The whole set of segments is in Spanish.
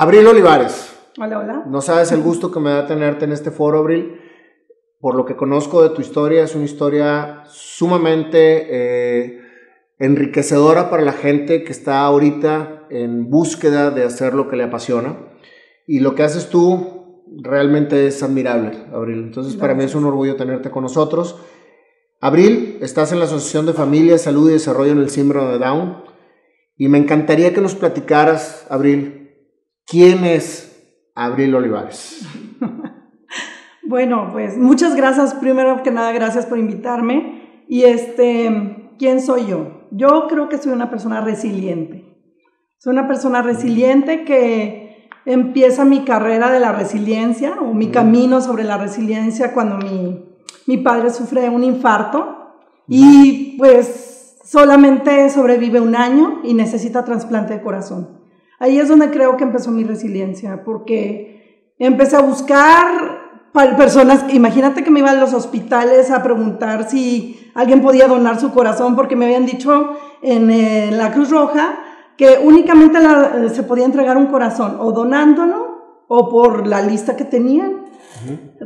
Abril Olivares. Hola, hola. No sabes el gusto que me da tenerte en este foro, Abril. Por lo que conozco de tu historia, es una historia sumamente eh, enriquecedora para la gente que está ahorita en búsqueda de hacer lo que le apasiona. Y lo que haces tú realmente es admirable, Abril. Entonces, para mí es un orgullo tenerte con nosotros. Abril, estás en la Asociación de Familia, Salud y Desarrollo en el Síndrome de Down. Y me encantaría que nos platicaras, Abril, quién es Abril Olivares. bueno, pues muchas gracias. Primero que nada, gracias por invitarme. Y este, ¿quién soy yo? Yo creo que soy una persona resiliente. Soy una persona resiliente que empieza mi carrera de la resiliencia o mi camino sobre la resiliencia cuando mi mi padre sufre un infarto y pues solamente sobrevive un año y necesita trasplante de corazón. Ahí es donde creo que empezó mi resiliencia, porque empecé a buscar personas, imagínate que me iba a los hospitales a preguntar si alguien podía donar su corazón, porque me habían dicho en, la Cruz Roja que únicamente se podía entregar un corazón o donándolo o por la lista que tenían.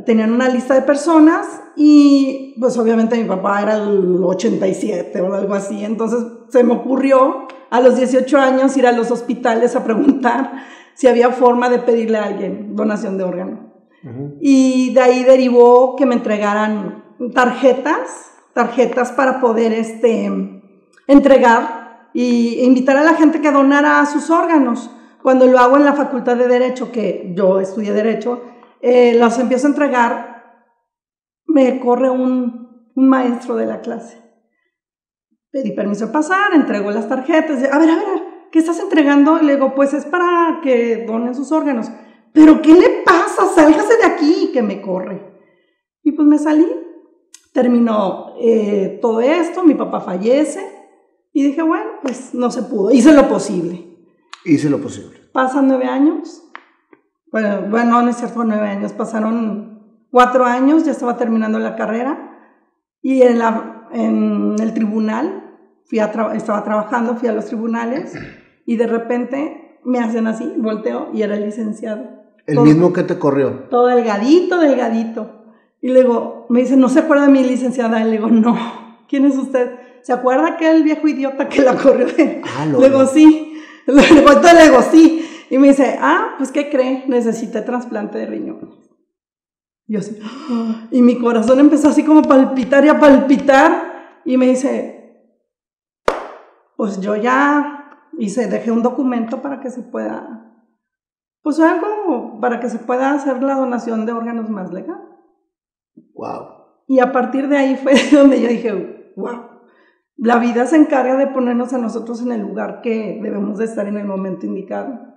Tenían una lista de personas y pues obviamente mi papá era el 87 o algo así, entonces se me ocurrió a los 18 años ir a los hospitales a preguntar si había forma de pedirle a alguien donación de órgano. Y de ahí derivó que me entregaran tarjetas, tarjetas para poder este, entregar e invitar a la gente que donara sus órganos. Cuando lo hago en la Facultad de Derecho, que yo estudié Derecho, eh, los empiezo a entregar, me corre un, un, maestro de la clase. Pedí permiso de pasar, entrego las tarjetas, a ver, a ver, ¿qué estás entregando? Y le digo, pues es para que donen sus órganos. Pero ¿qué le pasa? Sálgase de aquí, que me corre. Y pues me salí. Terminó eh, todo esto, mi papá fallece. Y dije, bueno, pues no se pudo. Hice lo posible. Hice lo posible. Pasan nueve años bueno, bueno, no es cierto, nueve años, pasaron cuatro años, ya estaba terminando la carrera y en, la, en el tribunal, fui a estaba trabajando, fui a los tribunales y de repente me hacen así, volteo y era el licenciado. ¿El mismo que te corrió? Todo delgadito, delgadito. Y luego me dice, ¿no se acuerda de mi licenciada? Y le digo, no, ¿quién es usted? ¿Se acuerda aquel viejo idiota que la corrió? Ah, le digo, sí. Le digo, le digo, sí. Y me dice, ah, pues ¿qué cree? Necesité trasplante de riñones. Y yo así, y mi corazón empezó así como a palpitar y a palpitar. Y me dice, pues yo ya hice, dejé un documento para que se pueda, pues algo para que se pueda hacer la donación de órganos más legal. Wow. Y a partir de ahí fue donde yo dije, wow, la vida se encarga de ponernos a nosotros en el lugar que debemos de estar en el momento indicado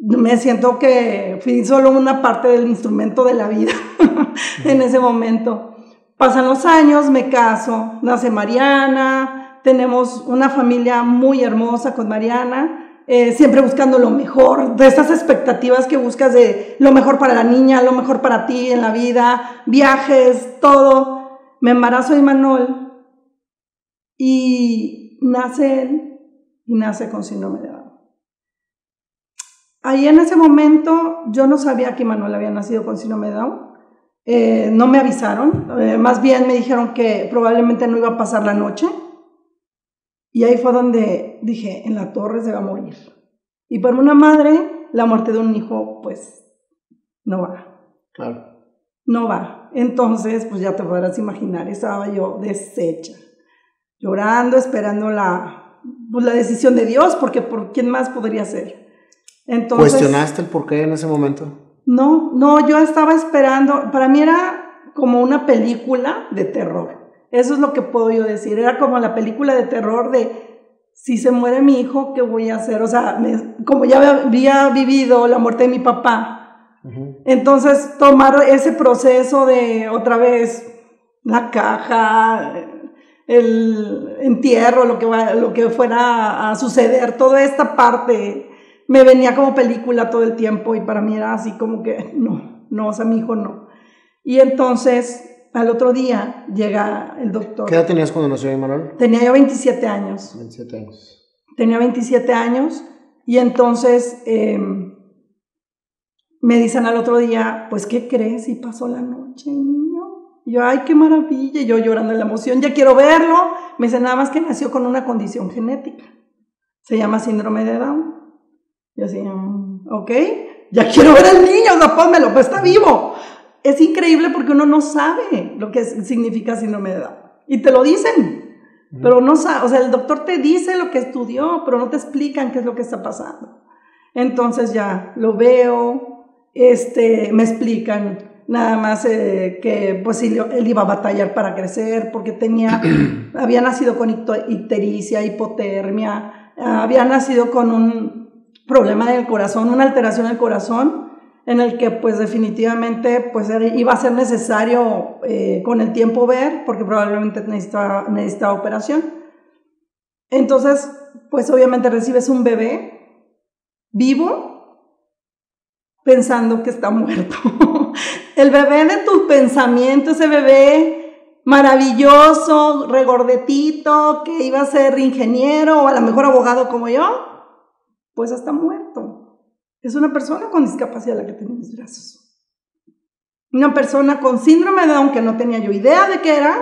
me siento que fui solo una parte del instrumento de la vida en ese momento. Pasan los años, me caso, nace Mariana, tenemos una familia muy hermosa con Mariana, eh, siempre buscando lo mejor, de esas expectativas que buscas de lo mejor para la niña, lo mejor para ti en la vida, viajes, todo. Me embarazo de Manuel y nace él y nace con síndrome de. Ahí en ese momento yo no sabía que Manuel había nacido con síndrome de Down. Eh, no me avisaron, eh, más bien me dijeron que probablemente no iba a pasar la noche. Y ahí fue donde dije, en la torre se va a morir. Y por una madre, la muerte de un hijo, pues, no va. Claro. No va. Entonces, pues ya te podrás imaginar, estaba yo deshecha, llorando, esperando la, pues, la decisión de Dios, porque por quién más podría ser. ¿Cuestionaste el por qué en ese momento? No, no, yo estaba esperando, para mí era como una película de terror. Eso es lo que puedo yo decir, era como la película de terror de si se muere mi hijo, ¿qué voy a hacer? O sea, como ya había vivido la muerte de mi papá, entonces tomar ese proceso de otra vez la caja, el entierro, lo que, lo que fuera a suceder, toda esta parte me venía como película todo el tiempo y para mí era así como que no, no, o sea, mi hijo no. Y entonces al otro día llega el doctor. ¿Qué edad tenías cuando nació Manuel? Tenía yo 27 años. 27 años. Tenía 27 años y entonces em, me dicen al otro día, pues, ¿qué crees? Y pasó la noche, niño. yo, ay, qué maravilla. Y yo llorando en la emoción, ya quiero verlo. Me dicen nada más que nació con una condición genética. Se llama síndrome de Down. Yo así, mm, ok, ya quiero ver al niño, no pónmelo, pues está vivo. Es increíble porque uno no sabe lo que significa síndrome de Down. Y te lo dicen, pero no sabe, o sea, el doctor te dice lo que estudió, pero no te explican qué es lo que está pasando. Entonces ya lo veo, este, me explican nada más eh, que pues él, iba a batallar para crecer porque tenía, había nacido con ictericia, hipotermia, había nacido con un problema del corazón, una alteración del corazón en el que pues definitivamente pues iba a ser necesario eh, con el tiempo ver porque probablemente necesitaba, necesitaba operación. Entonces pues obviamente recibes un bebé vivo pensando que está muerto. El bebé de tu pensamiento, ese bebé maravilloso, regordetito, que iba a ser ingeniero o a lo mejor abogado como yo, pues está muerto. Es una persona con discapacidad la que tiene mis brazos. Una persona con síndrome de Down que no tenía yo idea de qué era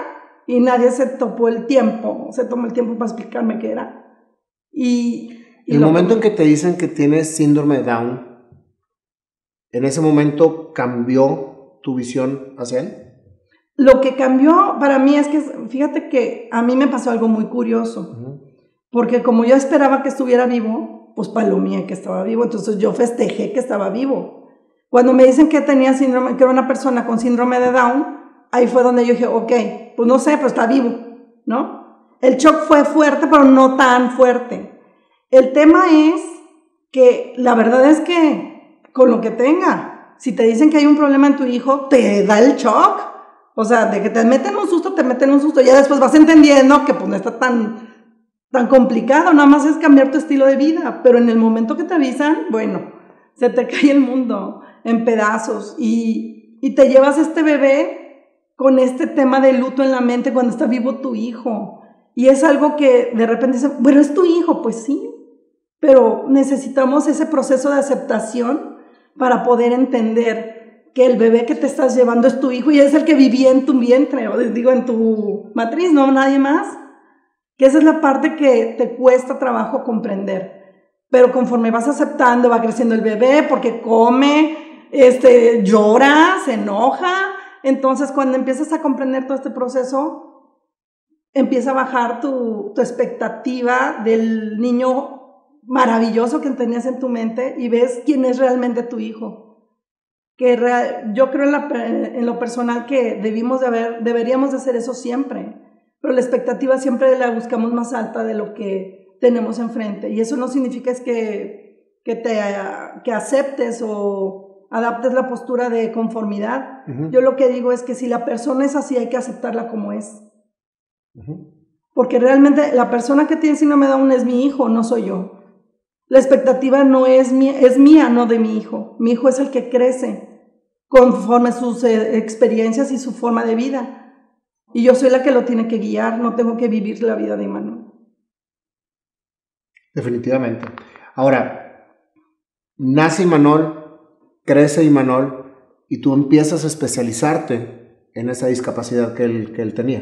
y nadie se topó el tiempo, se tomó el tiempo para explicarme qué era. Y, el momento en que te dicen que tienes síndrome de Down, ¿En ese momento cambió tu visión hacia él? Lo que cambió para mí es que, fíjate que a mí me pasó algo muy curioso, porque como yo esperaba que estuviera vivo, pues palomía que estaba vivo, entonces yo festejé que estaba vivo. Cuando me dicen que tenía síndrome, que era una persona con síndrome de Down, ahí fue donde yo dije, ok, pues no sé, pero está vivo, ¿no? El shock fue fuerte, pero no tan fuerte. El tema es que la verdad es que con lo que tenga. Si te dicen que hay un problema en tu hijo, te da el shock. O sea, de que te meten un susto, te meten un susto. Ya después vas entendiendo que pues no está tan, tan complicado. Nada más es cambiar tu estilo de vida. Pero en el momento que te avisan, bueno, se te cae el mundo en pedazos. Y, y te llevas este bebé con este tema de luto en la mente cuando está vivo tu hijo. Y es algo que de repente dice, bueno, es tu hijo, pues sí, pero necesitamos ese proceso de aceptación para poder entender que el bebé que te estás llevando es tu hijo y es el que vivía en tu vientre, o digo, en tu matriz, no nadie más. Que esa es la parte que te cuesta trabajo comprender. Pero conforme vas aceptando, va creciendo el bebé porque come, este, llora, se enoja. Entonces, cuando empiezas a comprender todo este proceso, empieza a bajar tu, tu expectativa del niño maravilloso que tenías en tu mente y ves quién es realmente tu hijo. Que yo creo en, lo personal que debimos de haber, deberíamos de hacer eso siempre, pero la expectativa siempre la buscamos más alta de lo que tenemos enfrente. Y eso no significa es que, que, te, que aceptes o adaptes la postura de conformidad. Yo lo que digo es que si la persona es así, hay que aceptarla como es. Porque realmente la persona que tiene síndrome de Down es mi hijo, no soy yo. La expectativa no es mía, es mía, no de mi hijo. Mi hijo es el que crece conforme sus eh, experiencias y su forma de vida. Y yo soy la que lo tiene que guiar, no tengo que vivir la vida de Imanol. Definitivamente. Ahora, nace Imanol, crece Imanol y tú empiezas a especializarte en esa discapacidad que él, que él tenía.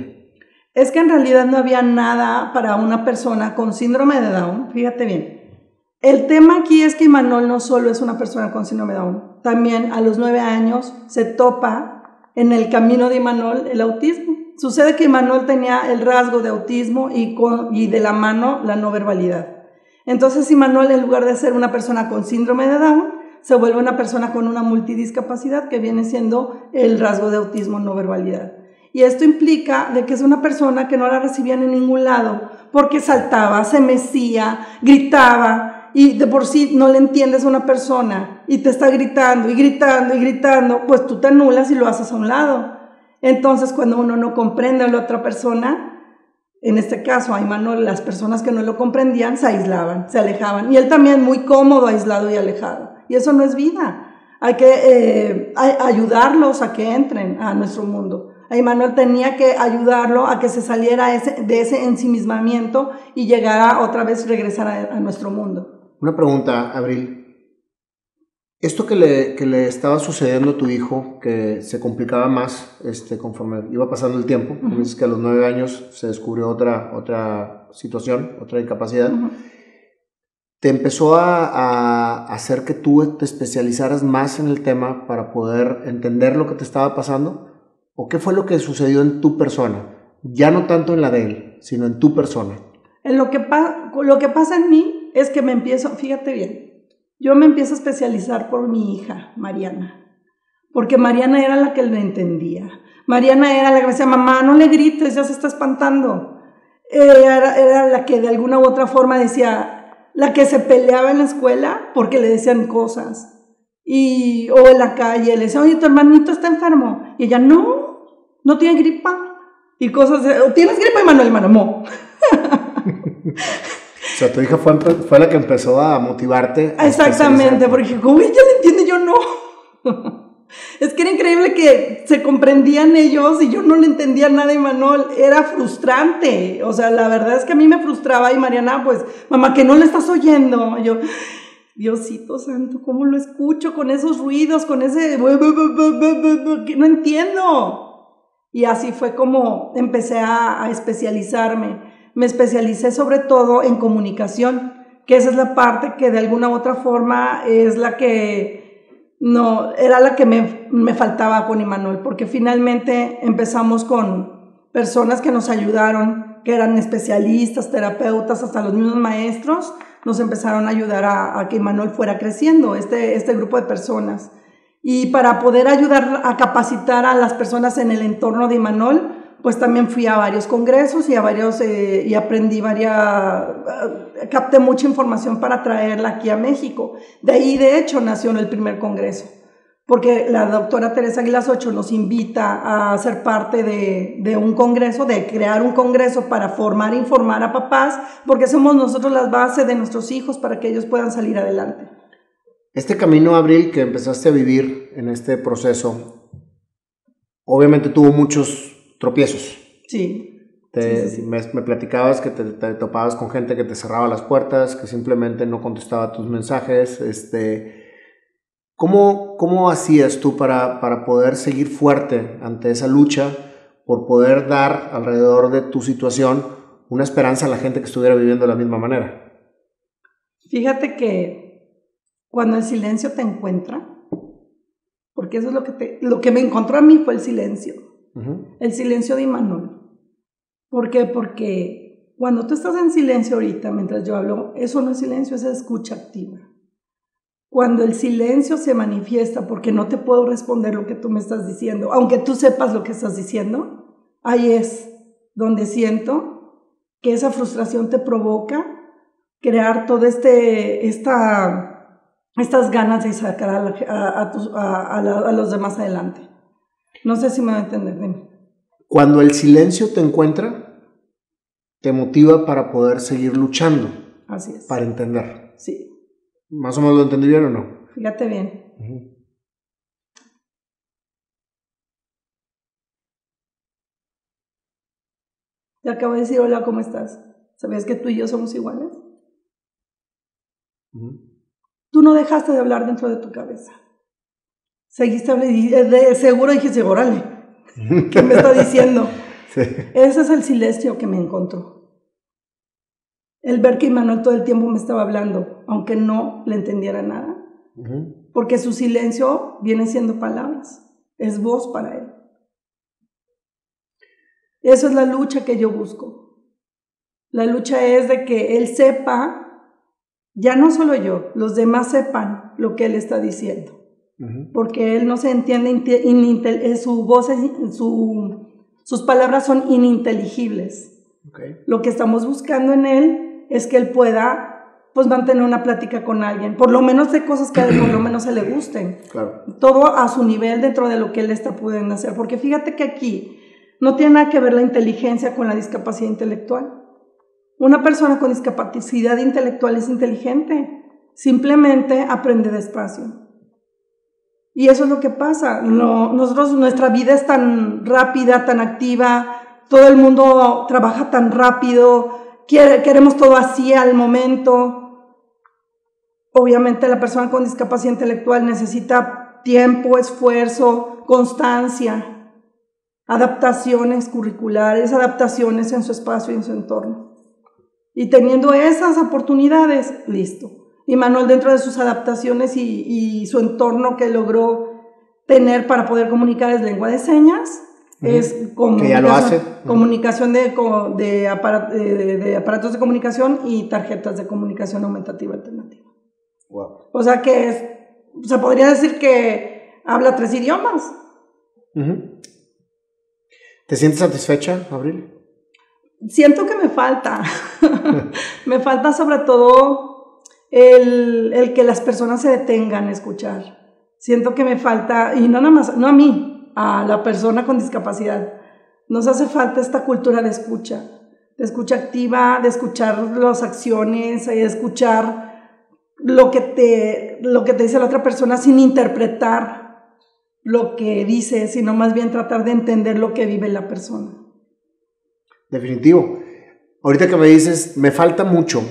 Es que en realidad no había nada para una persona con síndrome de Down, fíjate bien. El tema aquí es que Imanol no solo es una persona con síndrome de Down, también a los nueve años se topa en el camino de Imanol el autismo. Sucede que Imanol tenía el rasgo de autismo y, de la mano la no verbalidad. Entonces Imanol, en lugar de ser una persona con síndrome de Down, se vuelve una persona con una multidiscapacidad que viene siendo el rasgo de autismo no verbalidad. Y esto implica de que es una persona que no la recibían en ningún lado porque saltaba, se mecía, gritaba, y de por sí no le entiendes a una persona y te está gritando y gritando y gritando, pues tú te anulas y lo haces a un lado. Entonces, cuando uno no comprende a la otra persona, en este caso, a Manuel, las personas que no lo comprendían se aislaban, se alejaban. Y él también muy cómodo, aislado y alejado. Y eso no es vida. Hay que eh, ayudarlos a que entren a nuestro mundo. A Manuel tenía que ayudarlo a que se saliera de ese ensimismamiento y llegara otra vez, regresar a nuestro mundo. Una pregunta, Abril. Esto que le, que le, estaba sucediendo a tu hijo, que se complicaba más este, conforme iba pasando el tiempo, uh dices que a los nueve años se descubrió otra, otra situación, otra incapacidad, ¿te empezó a, a, hacer que tú te especializaras más en el tema para poder entender lo que te estaba pasando? ¿O qué fue lo que sucedió en tu persona? Ya no tanto en la de él, sino en tu persona. En lo que, lo que pasa en mí es que me empiezo, fíjate bien, yo me empiezo a especializar por mi hija, Mariana, porque Mariana era la que le entendía. Mariana era la que decía, mamá, no le grites, ya se está espantando. Era, era la que de alguna u otra forma decía, la que se peleaba en la escuela porque le decían cosas. Y, o en la calle, le decía, oye, tu hermanito está enfermo. Y ella, no, no tiene gripa. Y cosas, de, ¿tienes gripa, Manuel? Hermano, O sea, tu hija fue, fue la que empezó a motivarte. Exactamente, porque como ella le entiende, yo no. Es que era increíble que se comprendían ellos y yo no le entendía nada y Manuel. Era frustrante. O sea, la verdad es que a mí me frustraba y Mariana, pues, mamá, que no le estás oyendo. Yo, Diosito santo, ¿cómo lo escucho con esos ruidos, con ese... que no entiendo? Y así fue como empecé a, a especializarme me especialicé sobre todo en comunicación, que esa es la parte que de alguna u otra forma es la que no, era la que me, me faltaba con Imanuel, porque finalmente empezamos con personas que nos ayudaron, que eran especialistas, terapeutas, hasta los mismos maestros, nos empezaron a ayudar a, que Imanuel fuera creciendo, este, este grupo de personas. Y para poder ayudar a capacitar a las personas en el entorno de Imanol, pues también fui a varios congresos y a varios eh, y aprendí varias eh, capté mucha información para traerla aquí a México. De ahí de hecho nació el primer congreso. Porque la doctora Teresa Aguilas Ocho nos invita a ser parte de, de un congreso, de crear un congreso para formar e informar a papás, porque somos nosotros las bases de nuestros hijos para que ellos puedan salir adelante. Este camino, Abril, que empezaste a vivir en este proceso, obviamente tuvo muchos tropiezos. Sí. Me, platicabas que te, topabas con gente que te cerraba las puertas, que simplemente no contestaba tus mensajes. Este, ¿cómo, ¿Cómo hacías tú para, para poder seguir fuerte ante esa lucha por poder dar alrededor de tu situación una esperanza a la gente que estuviera viviendo de la misma manera? Fíjate que cuando el silencio te encuentra, porque eso es lo que, te, lo que me encontró a mí fue el silencio el silencio de Imanol. ¿Por qué? Porque cuando tú estás en silencio ahorita, mientras yo hablo, eso no es silencio, es escucha activa. Cuando el silencio se manifiesta porque no te puedo responder lo que tú me estás diciendo, aunque tú sepas lo que estás diciendo, ahí es donde siento que esa frustración te provoca crear todo este, esta, estas ganas de sacar a los demás adelante. No sé si me va a entender. Dime. Cuando el silencio te encuentra, te motiva para poder seguir luchando. Así es. Para entender. Sí. ¿Más o menos lo entendí bien o no? Fíjate bien. Te acabo de decir, hola, ¿cómo estás? ¿Sabías que tú y yo somos iguales? Tú no dejaste de hablar dentro de tu cabeza seguiste de, seguro dijiste, órale, ¿qué me está diciendo? Ese es el silencio que me encontró. El ver que Manuel todo el tiempo me estaba hablando, aunque no le entendiera nada. Porque su silencio viene siendo palabras, es voz para él. Esa es la lucha que yo busco. La lucha es de que él sepa, ya no solo yo, los demás sepan lo que él está diciendo porque él no se entiende, eh, su voz, su, sus palabras son ininteligibles. Lo que estamos buscando en él es que él pueda pues mantener una plática con alguien, por lo menos de cosas que por lo menos se le gusten. Todo a su nivel dentro de lo que él está pudiendo hacer, porque fíjate que aquí no tiene nada que ver la inteligencia con la discapacidad intelectual. Una persona con discapacidad intelectual es inteligente, simplemente aprende despacio. Y eso es lo que pasa. No, nosotros, nuestra vida es tan rápida, tan activa, todo el mundo trabaja tan rápido, quiere, queremos todo así al momento. obviamente la persona con discapacidad intelectual necesita tiempo, esfuerzo, constancia, adaptaciones curriculares, adaptaciones en su espacio y en su entorno. Y teniendo esas oportunidades, listo. Y Manuel dentro de sus adaptaciones y, su entorno que logró tener para poder comunicar es lengua de señas, es comunicación, comunicación de, de, aparatos de comunicación y tarjetas de comunicación aumentativa alternativa. O sea que es, se podría decir que habla tres idiomas. ¿Te sientes satisfecha, Abril? Siento que me falta. me falta sobre todo el, el, que las personas se detengan a escuchar. Siento que me falta, y no nada más, no a mí, a la persona con discapacidad. Nos hace falta esta cultura de escucha, de escucha activa, de escuchar las acciones, de escuchar lo que te, lo que te dice la otra persona sin interpretar lo que dice, sino más bien tratar de entender lo que vive la persona. Definitivo. Ahorita que me dices, me falta mucho.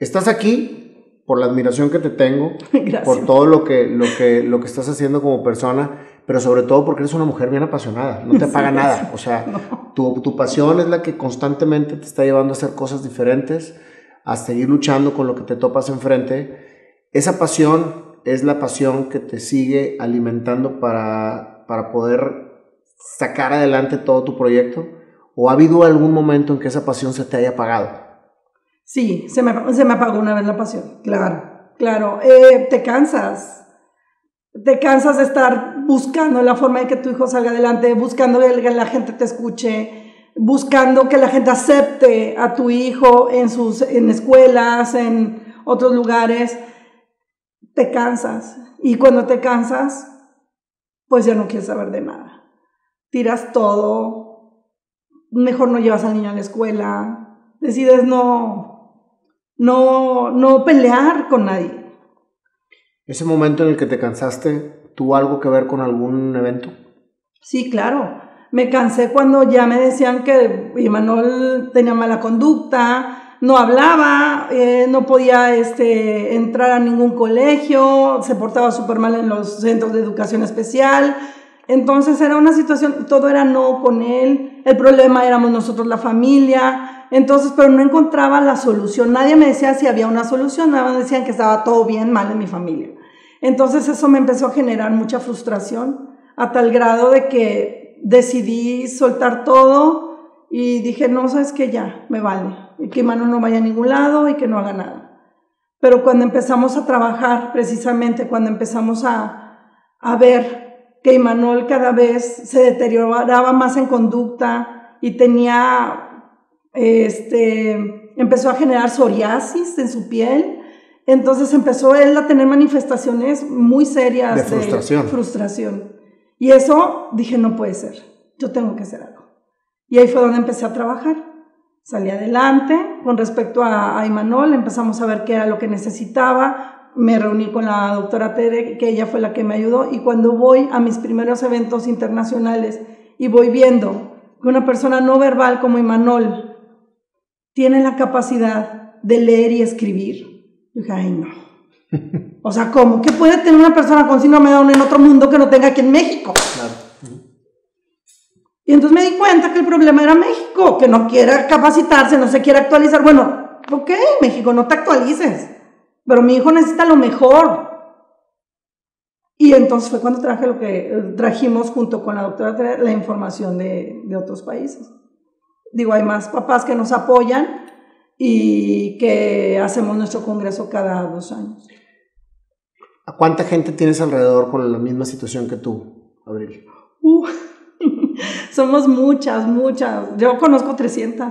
Estás aquí por la admiración que te tengo, por todo lo que, lo, que, lo que estás haciendo como persona, pero sobre todo porque eres una mujer bien apasionada, no te paga nada. O sea, tu, tu pasión es la que constantemente te está llevando a hacer cosas diferentes a seguir luchando con lo que te topas enfrente, esa pasión es la pasión que te sigue alimentando para, para poder sacar adelante todo tu proyecto? ¿O ha habido algún momento en que esa pasión se te haya apagado? Sí, se me, se me apagó una vez la pasión, claro, claro. Eh, te cansas, te cansas de estar buscando la forma de que tu hijo salga adelante, buscando que la gente te escuche, buscando que la gente acepte a tu hijo en sus en escuelas, en otros lugares, te cansas. Y cuando te cansas, pues ya no quieres saber de nada. Tiras todo, mejor no llevas al niño a la escuela, decides no, no, no pelear con nadie. ¿Ese momento en el que te cansaste tuvo algo que ver con algún evento? Sí, claro me cansé cuando ya me decían que Emanuel tenía mala conducta, no hablaba, eh, no podía este, entrar a ningún colegio, se portaba súper mal en los centros de educación especial. Entonces era una situación, todo era no con él, el problema éramos nosotros, la familia, entonces, pero no encontraba la solución, nadie me decía si había una solución, nada más decían que estaba todo bien, mal en mi familia. Entonces eso me empezó a generar mucha frustración, a tal grado de que decidí soltar todo y dije, no, sabes que ya, me vale, y que mano no vaya a ningún lado y que no haga nada. Pero cuando empezamos a trabajar, precisamente cuando empezamos a, a ver que Imanol cada vez se deterioraba más en conducta y tenía, este, empezó a generar psoriasis en su piel, entonces empezó él a tener manifestaciones muy serias de frustración. De frustración. Y eso dije, no puede ser, yo tengo que hacer algo. Y ahí fue donde empecé a trabajar. Salí adelante con respecto a, a Imanol, empezamos a ver qué era lo que necesitaba, me reuní con la doctora Tere, que ella fue la que me ayudó, y cuando voy a mis primeros eventos internacionales y voy viendo que una persona no verbal como Imanol tiene la capacidad de leer y escribir, dije, ay no, o sea, ¿cómo? ¿Qué puede tener una persona con síndrome de Down en otro mundo que no tenga aquí en México? Y entonces me di cuenta que el problema era México, que no quiere capacitarse, no se quiere actualizar. Bueno, ok, México, no te actualices, pero mi hijo necesita lo mejor. Y entonces fue cuando traje lo que trajimos junto con la doctora la información de, de otros países. Digo, hay más papás que nos apoyan y que hacemos nuestro congreso cada dos años. ¿A cuánta gente tienes alrededor con la misma situación que tú, Abril? Uh, somos muchas, muchas. Yo conozco 300.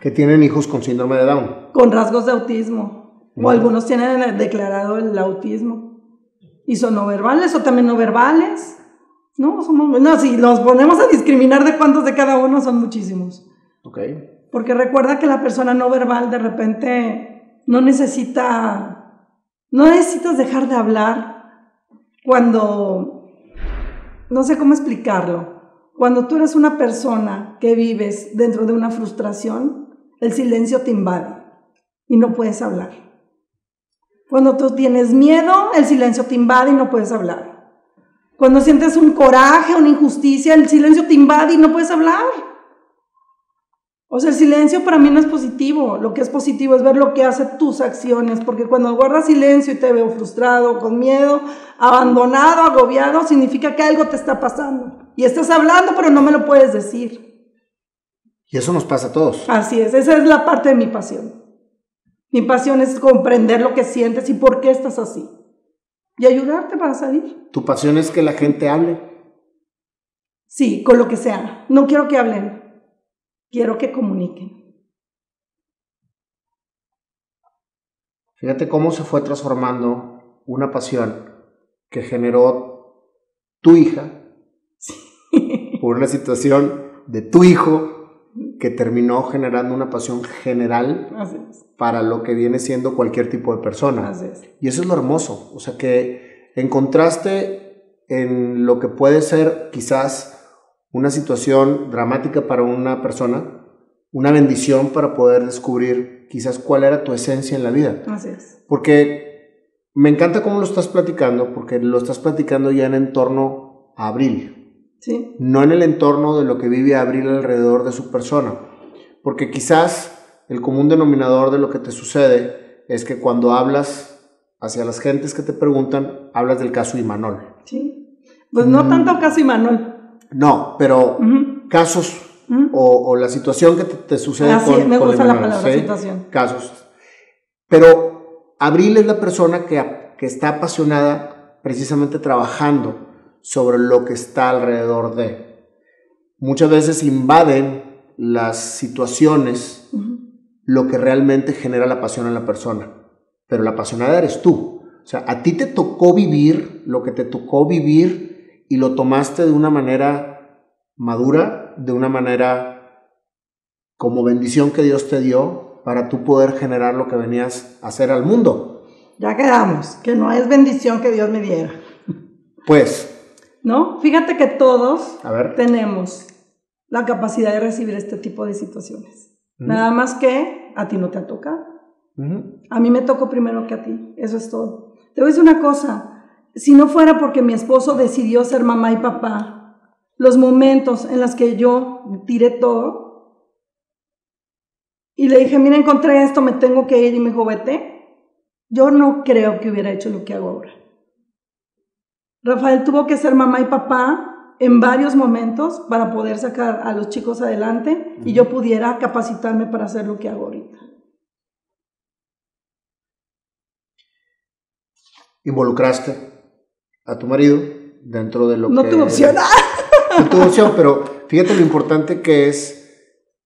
¿Que tienen hijos con síndrome de Down? Con rasgos de autismo. O algunos tienen declarado el autismo. ¿Y son no verbales o también no verbales? No, somos, no, si los ponemos a discriminar de cuántos de cada uno son muchísimos. Ok. Porque recuerda que la persona no verbal de repente no necesita no necesitas dejar de hablar cuando, no sé cómo explicarlo, cuando tú eres una persona que vives dentro de una frustración, el silencio te invade y no puedes hablar. Cuando tú tienes miedo, el silencio te invade y no puedes hablar. Cuando sientes un coraje, una injusticia, el silencio te invade y no puedes hablar. O sea, el silencio para mí no es positivo. Lo que es positivo es ver lo que hace tus acciones, porque cuando guardas silencio y te veo frustrado, con miedo, abandonado, agobiado, significa que algo te está pasando. Y estás hablando, pero no me lo puedes decir. Y eso nos pasa a todos. Así es, esa es la parte de mi pasión. Mi pasión es comprender lo que sientes y por qué estás así. Y ayudarte para salir. ¿Tu pasión es que la gente hable? Sí, con lo que sea. No quiero que hablen quiero que comuniquen. Fíjate cómo se fue transformando una pasión que generó tu hija por una situación de tu hijo que terminó generando una pasión general para lo que viene siendo cualquier tipo de persona. Y eso es lo hermoso, o sea que encontraste en lo que puede ser quizás una situación dramática para una persona, una bendición para poder descubrir quizás cuál era tu esencia en la vida. Así es. Porque me encanta cómo lo estás platicando, porque lo estás platicando ya en entorno a Abril. Sí. No en el entorno de lo que vive Abril alrededor de su persona. Porque quizás el común denominador de lo que te sucede es que cuando hablas hacia las gentes que te preguntan, hablas del caso Imanol. Sí. Pues no mm. tanto caso Imanol. No, pero casos o, la situación que te, sucede ah, con, me gusta la palabra situación. Casos. Pero Abril es la persona que, que está apasionada precisamente trabajando sobre lo que está alrededor de. Muchas veces invaden las situaciones lo que realmente genera la pasión en la persona. Pero la apasionada eres tú. O sea, a ti te tocó vivir lo que te tocó vivir y lo tomaste de una manera madura, de una manera como bendición que Dios te dio para tú poder generar lo que venías a hacer al mundo. Ya quedamos, que no es bendición que Dios me diera. Pues. ¿No? Fíjate que todos tenemos la capacidad de recibir este tipo de situaciones. Nada más que a ti no te ha tocado. A mí me tocó primero que a ti. Eso es todo. Te voy a decir una cosa si no fuera porque mi esposo decidió ser mamá y papá, los momentos en los que yo tiré todo y le dije, mira, encontré esto, me tengo que ir y me dijo, vete, yo no creo que hubiera hecho lo que hago ahora. Rafael tuvo que ser mamá y papá en varios momentos para poder sacar a los chicos adelante y yo pudiera capacitarme para hacer lo que hago ahorita. Involucraste a tu marido dentro de lo que... No tuvo opción. No tuvo opción, pero fíjate lo importante que es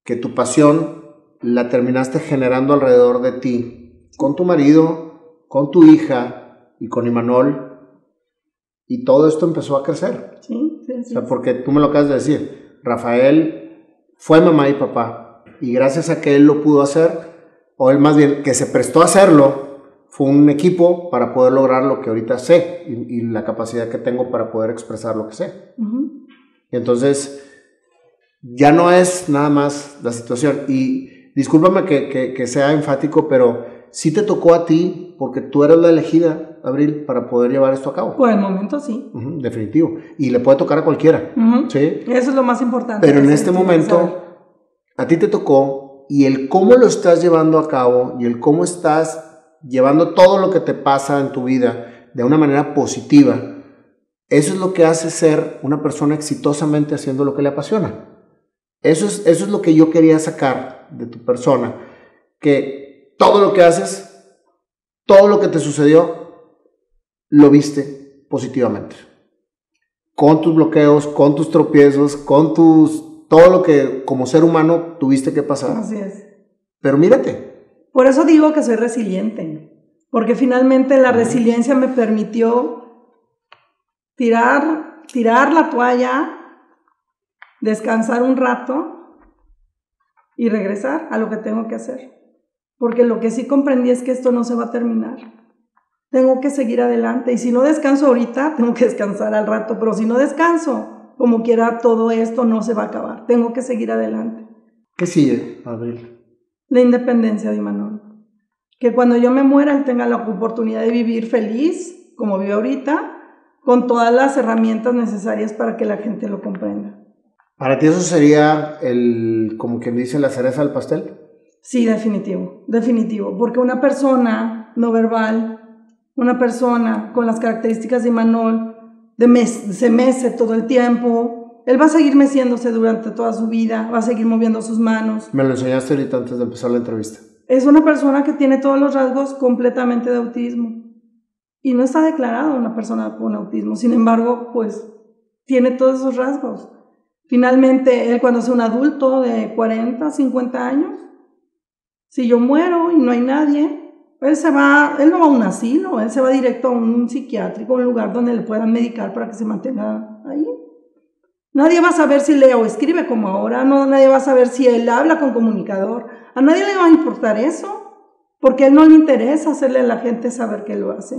que tu pasión la terminaste generando alrededor de ti, con tu marido, con tu hija y con Imanol, y todo esto empezó a crecer. Sí, sí, sí. O sea, porque tú me lo acabas de decir, Rafael fue mamá y papá, y gracias a que él lo pudo hacer, o él más bien que se prestó a hacerlo, fue un equipo para poder lograr lo que ahorita sé y, la capacidad que tengo para poder expresar lo que sé. entonces, ya no es nada más la situación. Y discúlpame que, que, sea enfático, pero sí te tocó a ti porque tú eres la elegida, Abril, para poder llevar esto a cabo. Por el momento sí. definitivo. Y le puede tocar a cualquiera. ¿sí? Eso es lo más importante. Pero en este momento, a ti te tocó y el cómo lo estás llevando a cabo y el cómo estás llevando todo lo que te pasa en tu vida de una manera positiva, eso es lo que hace ser una persona exitosamente haciendo lo que le apasiona. Eso es, eso es lo que yo quería sacar de tu persona, que todo lo que haces, todo lo que te sucedió, lo viste positivamente. Con tus bloqueos, con tus tropiezos, con tus todo lo que como ser humano tuviste que pasar. Así es. Pero mírate, por eso digo que soy resiliente, porque finalmente la resiliencia me permitió tirar, tirar la toalla, descansar un rato y regresar a lo que tengo que hacer. Porque lo que sí comprendí es que esto no se va a terminar. Tengo que seguir adelante y si no descanso ahorita, tengo que descansar al rato, pero si no descanso, como quiera, todo esto no se va a acabar. Tengo que seguir adelante. ¿Qué sigue, Abril? la independencia de Imanol. que cuando yo me muera él tenga la oportunidad de vivir feliz, como vive ahorita, con todas las herramientas necesarias para que la gente lo comprenda. ¿Para ti eso sería el, como quien dice, la cereza del pastel? Sí, definitivo, definitivo, porque una persona no verbal, una persona con las características de Imanol, de mes, se mece todo el tiempo, él va a seguir meciéndose durante toda su vida, va a seguir moviendo sus manos. Me lo enseñaste ahorita antes de empezar la entrevista. Es una persona que tiene todos los rasgos completamente de autismo y no está declarado una persona con autismo, sin embargo, pues tiene todos esos rasgos. Finalmente, él cuando sea un adulto de 40, 50 años, si yo muero y no hay nadie, él se va, él no va a un asilo, él se va directo a un psiquiátrico, un lugar donde le puedan medicar para que se mantenga ahí. Nadie va a saber si lee o escribe como ahora, no, nadie va a saber si él habla con comunicador. A nadie le va a importar eso, porque a él no le interesa hacerle a la gente saber que lo hace.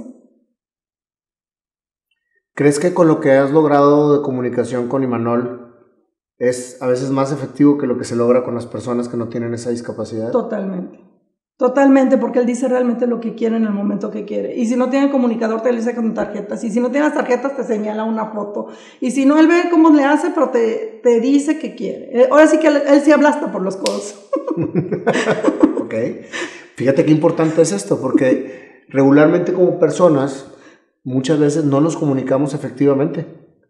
¿Crees que con lo que has logrado de comunicación con Imanol es a veces más efectivo que lo que se logra con las personas que no tienen esa discapacidad? Totalmente. Totalmente, porque él dice realmente lo que quiere en el momento que quiere. Y si no tiene comunicador, te lo dice con tarjetas. Y si no tiene las tarjetas, te señala una foto. Y si no, él ve cómo le hace, pero te, te dice que quiere. Eh, ahora sí que él, él sí habla hasta por los codos. ok. Fíjate qué importante es esto, porque regularmente como personas muchas veces no nos comunicamos efectivamente.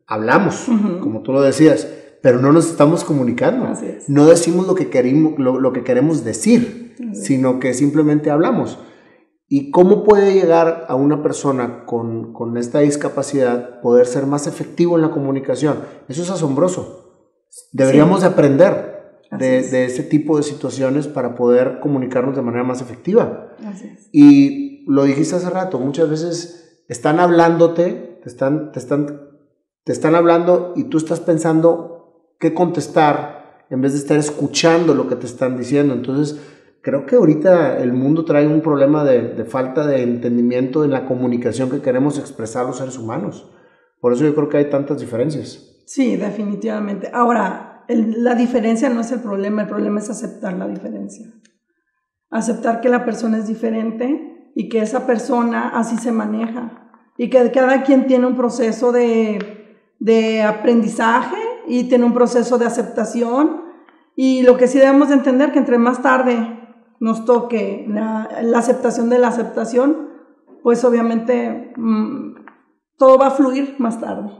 Hablamos, como tú lo decías, pero no nos estamos comunicando. No decimos lo que queremos, lo, que queremos decir, sino que simplemente hablamos. ¿Y cómo puede llegar a una persona con, con, esta discapacidad poder ser más efectivo en la comunicación? Eso es asombroso. Deberíamos de aprender de, de, ese tipo de situaciones para poder comunicarnos de manera más efectiva. Y lo dijiste hace rato, muchas veces están hablándote, te están, te están, te están hablando y tú estás pensando qué contestar en vez de estar escuchando lo que te están diciendo. Entonces, creo que ahorita el mundo trae un problema de, falta de entendimiento en la comunicación que queremos expresar los seres humanos. Por eso yo creo que hay tantas diferencias. Sí, definitivamente. Ahora, la diferencia no es el problema, el problema es aceptar la diferencia. Aceptar que la persona es diferente y que esa persona así se maneja y que cada quien tiene un proceso de, de aprendizaje y tiene un proceso de aceptación y lo que sí debemos de entender que entre más tarde nos toque la, la aceptación de la aceptación, pues obviamente mmm, todo va a fluir más tarde.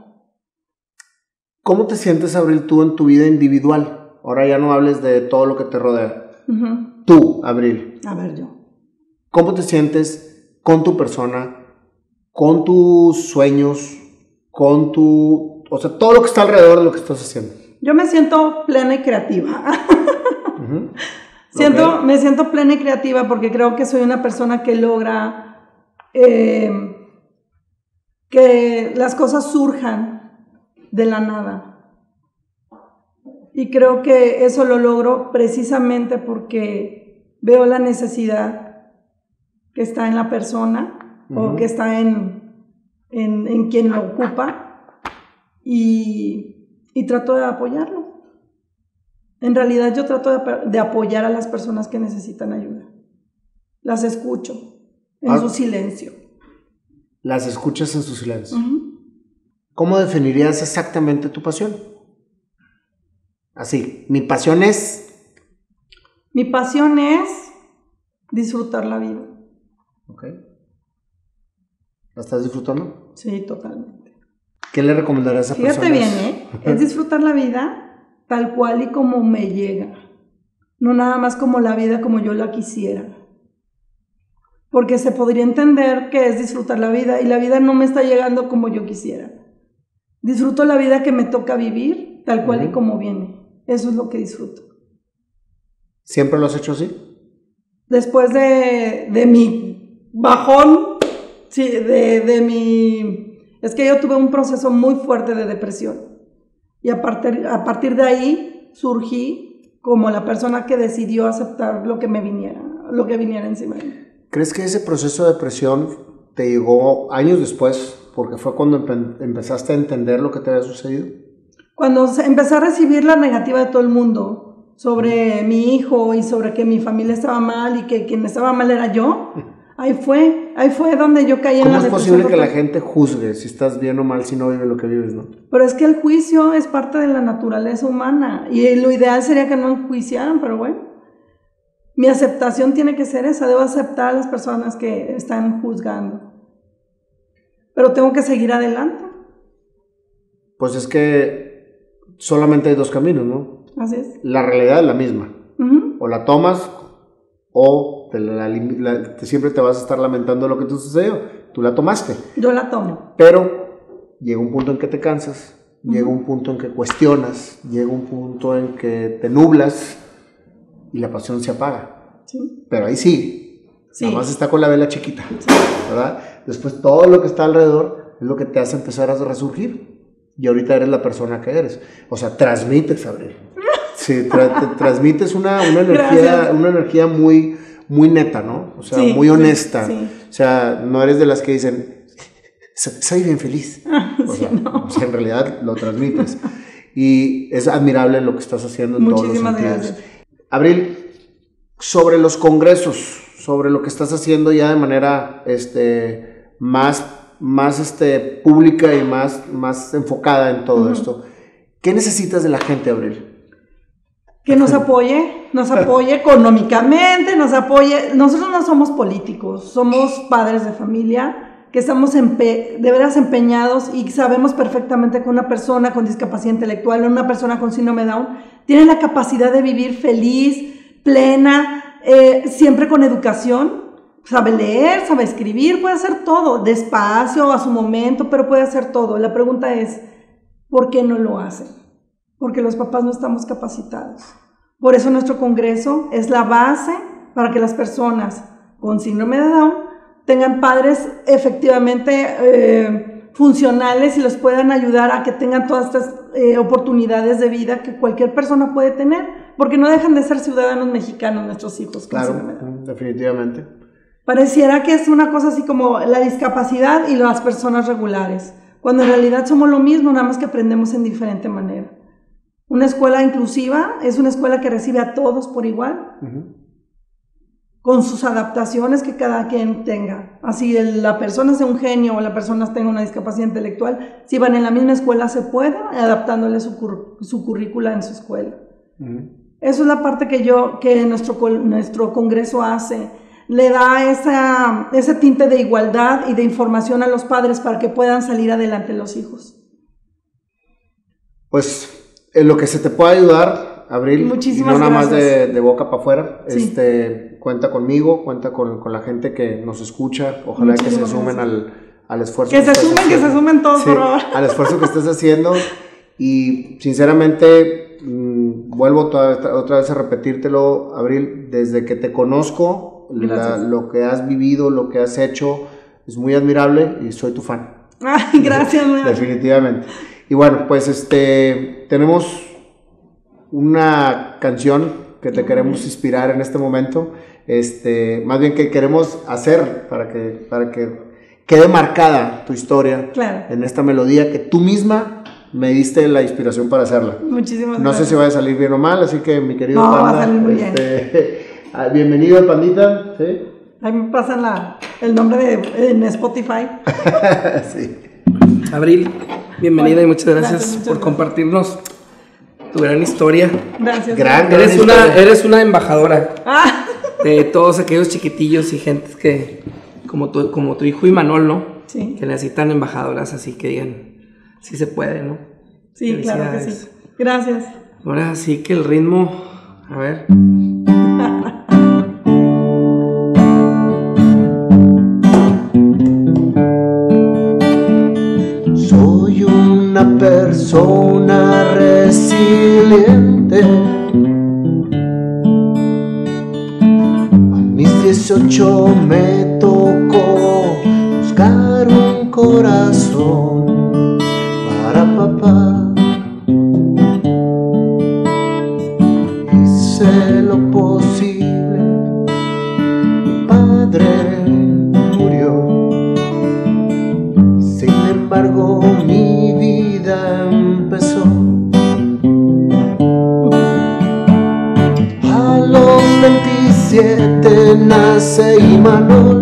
¿Cómo te sientes, Abril, tú en tu vida individual? Ahora ya no hables de todo lo que te rodea. Tú, Abril. A ver, yo. ¿Cómo te sientes con tu persona, con tus sueños, con tu, o sea, todo lo que está alrededor de lo que estás haciendo. Yo me siento plena y creativa. siento, Me siento plena y creativa porque creo que soy una persona que logra eh, que las cosas surjan de la nada. Y creo que eso lo logro precisamente porque veo la necesidad que está en la persona o que está en, en, en, quien lo ocupa y, y, trato de apoyarlo. En realidad yo trato de, de, apoyar a las personas que necesitan ayuda. Las escucho en ah. su silencio. Las escuchas en su silencio. ¿Cómo definirías exactamente tu pasión? Así, mi pasión es... Mi pasión es disfrutar la vida. Okay. ¿La estás disfrutando? Sí, totalmente. ¿Qué le recomendarías a Fíjate bien, ¿eh? Es disfrutar la vida tal cual y como me llega. No nada más como la vida como yo la quisiera. Porque se podría entender que es disfrutar la vida y la vida no me está llegando como yo quisiera. Disfruto la vida que me toca vivir tal cual y como viene. Eso es lo que disfruto. ¿Siempre lo has hecho así? Después de, de mi bajón Sí, de, de mi... Es que yo tuve un proceso muy fuerte de depresión. Y a partir, a partir de ahí surgí como la persona que decidió aceptar lo que me viniera, lo que viniera encima de mí. ¿Crees que ese proceso de depresión te llegó años después? Porque fue cuando empezaste a entender lo que te había sucedido. Cuando empecé a recibir la negativa de todo el mundo sobre mi hijo y sobre que mi familia estaba mal y que quien estaba mal era yo, ahí fue, ahí fue donde yo caí en ¿Cómo la es posible depresión que la gente juzgue si estás bien o mal si no vive lo que vives, no? Pero es que el juicio es parte de la naturaleza humana y lo ideal sería que no enjuiciaran, pero bueno. Mi aceptación tiene que ser esa, debo aceptar a las personas que están juzgando. Pero tengo que seguir adelante, Pues es que solamente hay dos caminos, ¿no? así es. La realidad es la misma. Ujú. O la tomas o te la- la- te- siempre te vas a estar lamentando lo que te sucedió. Tú la tomaste. Yo la tomo. Pero llega un punto en que te cansas, llega un punto en que cuestionas, llega un punto en que te nublas y la pasión se apaga. Sí. Pero ahí sigue. Sí. Nada más está con la vela chiquita, ¿verdad? Después todo lo que está alrededor es lo que te hace empezar a resurgir. Y ahorita eres la persona que eres. O sea, transmites, Abril. Sí, tra- te transmites una, una energía, Gracias. una energía muy, muy neta, ¿no? O sea, Sí, muy honesta. sí. O sea, no eres de las que dicen, "So- soy bien feliz. O Sí, sea, no. o sea, en realidad lo transmites. Y es admirable lo que estás haciendo en todos los sentidos. gracias. Abril, sobre los congresos, sobre lo que estás haciendo ya de manera este, más, más este, pública y más, más enfocada en todo esto, ¿qué necesitas de la gente, Abril? Que nos apoye, nos apoye económicamente, nos apoye. Nosotros no somos políticos, somos padres de familia que estamos de veras empeñados y sabemos perfectamente que una persona con discapacidad intelectual o una persona con síndrome Down tiene la capacidad de vivir feliz, plena, eh, siempre con educación. Sabe leer, sabe escribir, puede hacer todo, despacio, a su momento, pero puede hacer todo. La pregunta es, ¿por qué no lo hacen? Porque los papás no estamos capacitados. Por eso nuestro Congreso es la base para que las personas con síndrome de Down tengan padres efectivamente eh, funcionales y los puedan ayudar a que tengan todas estas eh, oportunidades de vida que cualquier persona puede tener, porque no dejan de ser ciudadanos mexicanos nuestros hijos. con Claro, síndrome de Down. definitivamente. Pareciera que es una cosa así como la discapacidad y las personas regulares, cuando en realidad somos lo mismo, nada más que aprendemos en diferente manera. Una escuela inclusiva es una escuela que recibe a todos por igual, con sus adaptaciones que cada quien tenga. Así el- la persona sea un genio o la persona tenga una discapacidad intelectual, si van en la misma escuela se puede, adaptándole su, cur- su currícula en su escuela. Eso es la parte que yo, que nuestro, nuestro Congreso hace. Le da esa, ese tinte de igualdad y de información a los padres para que puedan salir adelante los hijos. Pues en lo que se te pueda ayudar, Abril, Muchísimas no nada más de, de boca para afuera, Sí. este, cuenta conmigo, cuenta con, con la gente que nos escucha, ojalá que se sumen al, al esfuerzo. Que se estás sumen, que se sumen todos, Sí, por favor. al esfuerzo que estás haciendo y sinceramente mm, vuelvo otra, otra vez a repetírtelo, Abril, desde que te conozco, la- lo que has vivido, lo que has hecho, es muy admirable y soy tu fan. Ay, gracias. Definitivamente. Y bueno, pues este tenemos una canción que te queremos inspirar en este momento. Este, más bien que queremos hacer para que para que quede marcada tu historia Claro. en esta melodía que tú misma me diste la inspiración para hacerla. Muchísimas No sé gracias. si vaya a salir bien o mal, así que mi querido No, va a salir muy bien. este, ah, bienvenido Pandita, ¿sí? Ahí me pasan la, el nombre de, en Spotify. sí. Abril, bienvenida y muchas gracias, Gracias, muchas por gracias. compartirnos tu gran historia. Gracias. Gran- Eres una, eres una embajadora Ah, de todos aquellos chiquitillos y gentes que, como tu, como tu hijo y Manol, ¿no? sí, Que necesitan embajadoras, así que digan, sí se puede, ¿no? sí, claro que sí. Gracias. Ahora sí que el ritmo, a ver. Resiliente. A mis 18 me tocó buscar un corazón nace Imanol.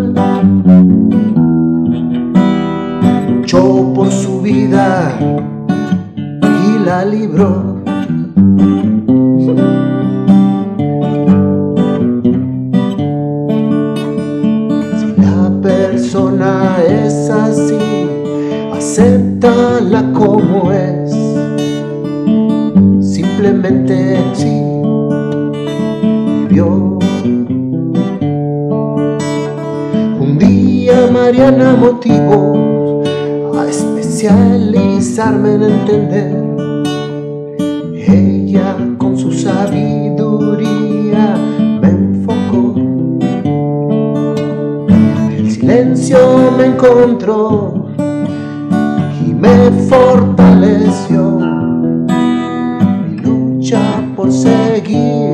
Silencio me encontró y me fortaleció. Mi lucha por seguir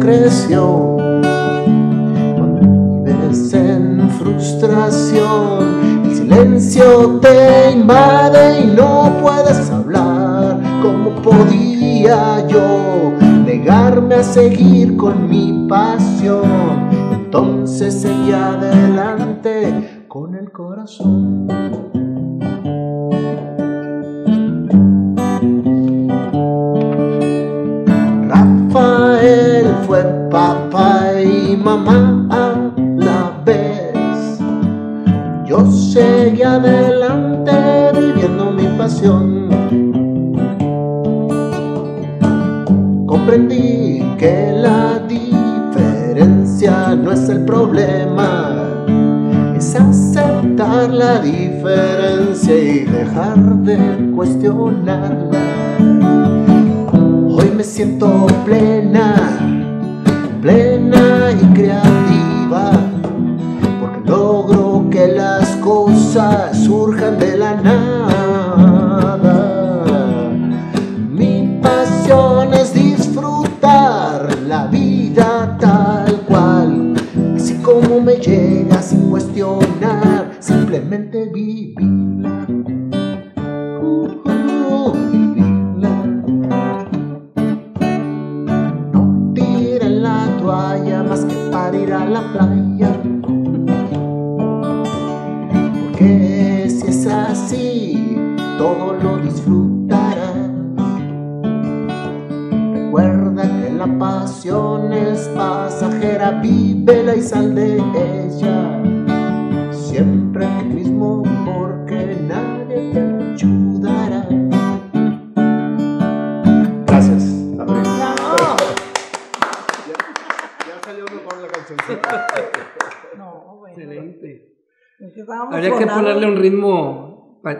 creció. Cuando vives en frustración, el silencio te invade y no puedes hablar. ¿Cómo podía yo negarme a seguir con mi pasión? Entonces seguí adelante fue papá y mamá a la vez. Yo seguí adelante viviendo mi pasión. Comprendí que la diferencia no es el problema, es aceptar la diferencia y dejar de cuestionarla. Hoy me siento plena, plena y creativa, porque logro que las cosas surjan de la nada. Recuerda que la pasión es pasajera, vívela y sal de ella. Siempre tú mismo, porque nadie te ayudará. Gracias. Abril. Ya salió mejor la cancioncita. No, bueno. Excelente. Que Habría que ponerle un ritmo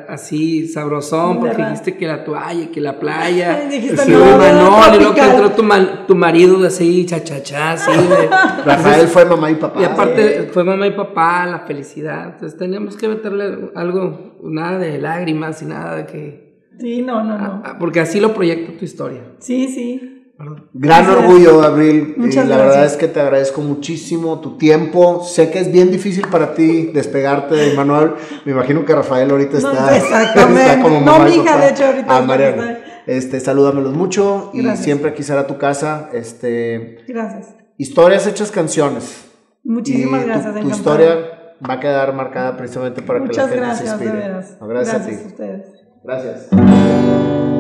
así sabrosón, porque ¿Verdad? dijiste que la toalla, que la playa. Ay, dijiste, que no, no, y luego que entró tu, ma- tu marido así, chachachá, así. de- Rafael fue mamá y papá. y aparte fue mamá y papá, la felicidad. Entonces teníamos que meterle algo, nada de lágrimas y nada de que. Sí, no, no, no. ah, Porque así lo proyecta tu historia. Sí, sí. Gran Gracias. orgullo, Abril. y Muchas la gracias. verdad es que te agradezco muchísimo tu tiempo. Sé que es bien difícil para ti despegarte de Manuel. Me imagino que Rafael ahorita No, está, exactamente. está como No, mamá y mi hija, de hecho, ahorita Ah, está- Este, salúdamelos mucho y Gracias. siempre aquí será tu casa. Este, Gracias. historias hechas canciones. Muchísimas Y tu- gracias. Tu, encantada. historia va a quedar marcada precisamente para Muchas que la gente gracias, se de inspire. veras. No, gracias, gracias a a ti. ustedes. Gracias.